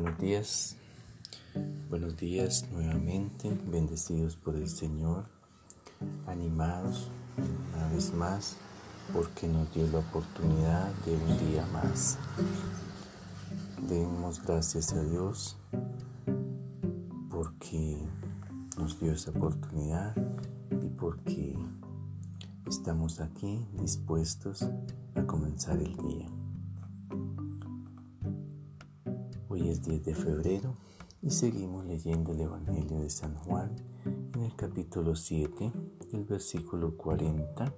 Buenos días, buenos días nuevamente, bendecidos por el Señor, animados una vez más porque nos dio la oportunidad de un día más. Demos gracias a Dios porque nos dio esa oportunidad y porque estamos aquí dispuestos a comenzar el día. Es 10 de febrero y seguimos leyendo el Evangelio de San Juan en el capítulo 7, el versículo 40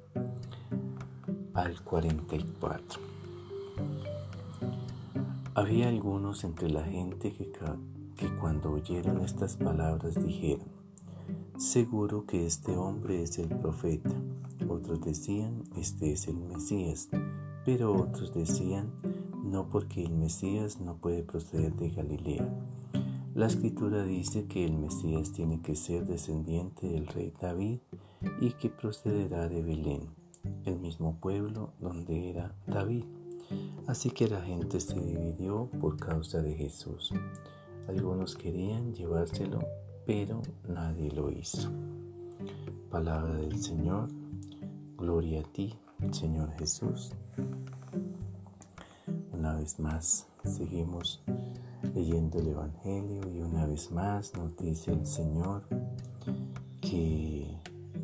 al 44. Había algunos entre la gente que, que cuando oyeron estas palabras dijeron, seguro que este hombre es el profeta. Otros decían, este es el Mesías, pero otros decían, no porque el Mesías no puede proceder de Galilea. La escritura dice que el Mesías tiene que ser descendiente del rey David y que procederá de Belén, el mismo pueblo donde era David. Así que la gente se dividió por causa de Jesús. Algunos querían llevárselo, pero nadie lo hizo. Palabra del Señor, gloria a ti, Señor Jesús. Una vez más seguimos leyendo el Evangelio y una vez más nos dice el Señor que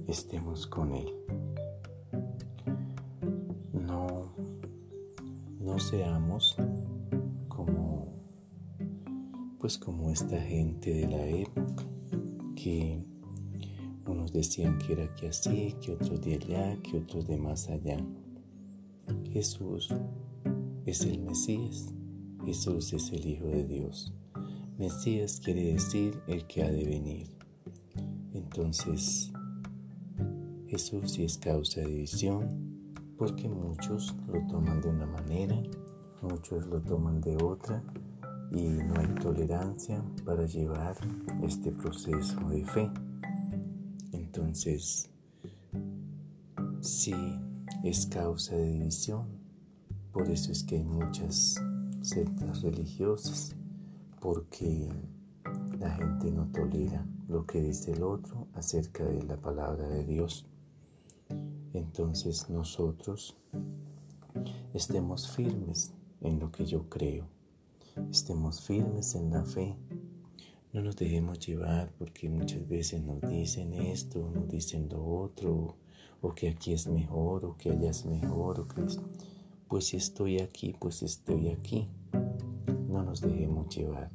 estemos con Él. No, no seamos como, pues como esta gente de la época que unos decían que era aquí así, que otros de allá, que otros de más allá. Jesús es el Mesías. Jesús es el Hijo de Dios. Mesías quiere decir el que ha de venir. Entonces, Jesús sí es causa de división porque muchos lo toman de una manera, muchos lo toman de otra y no hay tolerancia para llevar este proceso de fe. Entonces, sí es causa de división por eso es que hay muchas sectas religiosas, porque la gente no tolera lo que dice el otro acerca de la palabra de Dios. Entonces nosotros estemos firmes en lo que yo creo, estemos firmes en la fe. No nos dejemos llevar porque muchas veces nos dicen esto, nos dicen lo otro, o que aquí es mejor, o que allá es mejor, o que es pues si estoy aquí, pues estoy aquí. No nos dejemos llevar.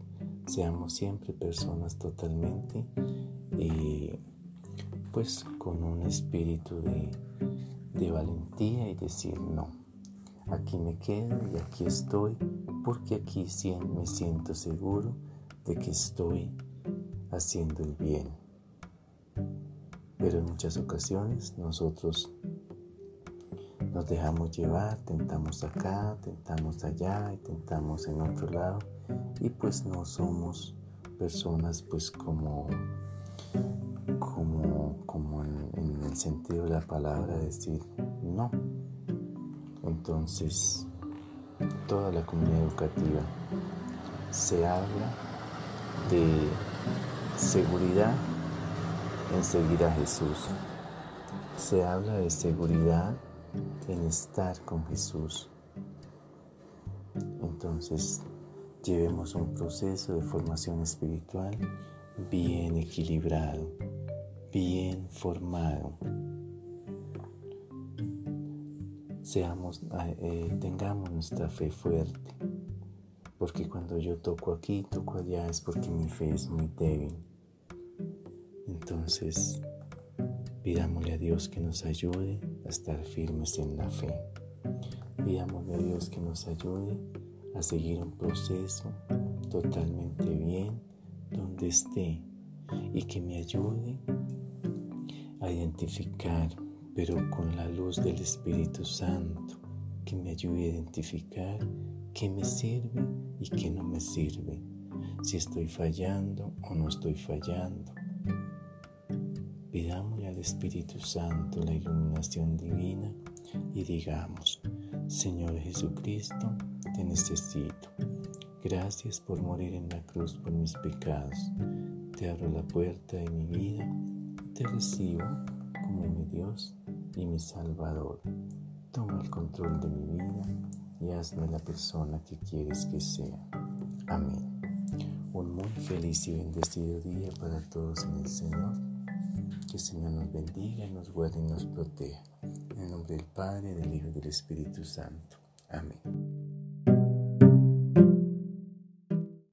Seamos siempre personas totalmente, pues con un espíritu de, de valentía y decir no. Aquí me quedo y aquí estoy porque aquí me siento seguro de que estoy haciendo el bien. Pero en muchas ocasiones nosotros nos dejamos llevar, tentamos acá, tentamos allá y tentamos en otro lado y pues no somos personas pues como como, como en, el sentido de la palabra decir no. Entonces, toda la comunidad educativa se habla de seguridad en seguir a Jesús. Se habla de seguridad en estar con Jesús. Entonces, llevemos un proceso de formación espiritual bien equilibrado, bien formado. Seamos, eh, tengamos nuestra fe fuerte, porque cuando yo toco aquí, toco allá, es porque mi fe es muy débil. Entonces, Pidámosle a Dios que nos ayude a estar firmes en la fe. Pidámosle a Dios que nos ayude a seguir un proceso totalmente bien donde esté y que me ayude a identificar, pero con la luz del Espíritu Santo, que me ayude a identificar qué me sirve y qué no me sirve, si estoy fallando o no estoy fallando Espíritu Santo la iluminación divina y digamos, Señor Jesucristo, te necesito. Gracias por morir en la cruz por mis pecados. Te abro la puerta de mi vida te recibo como mi Dios y mi Salvador. Toma el control de mi vida y hazme la persona que quieres que sea. Amén. Un muy feliz y bendecido día para todos en el Señor. Que el Señor nos bendiga, nos guarde y nos proteja. En el nombre del Padre, del Hijo y del Espíritu Santo. Amén.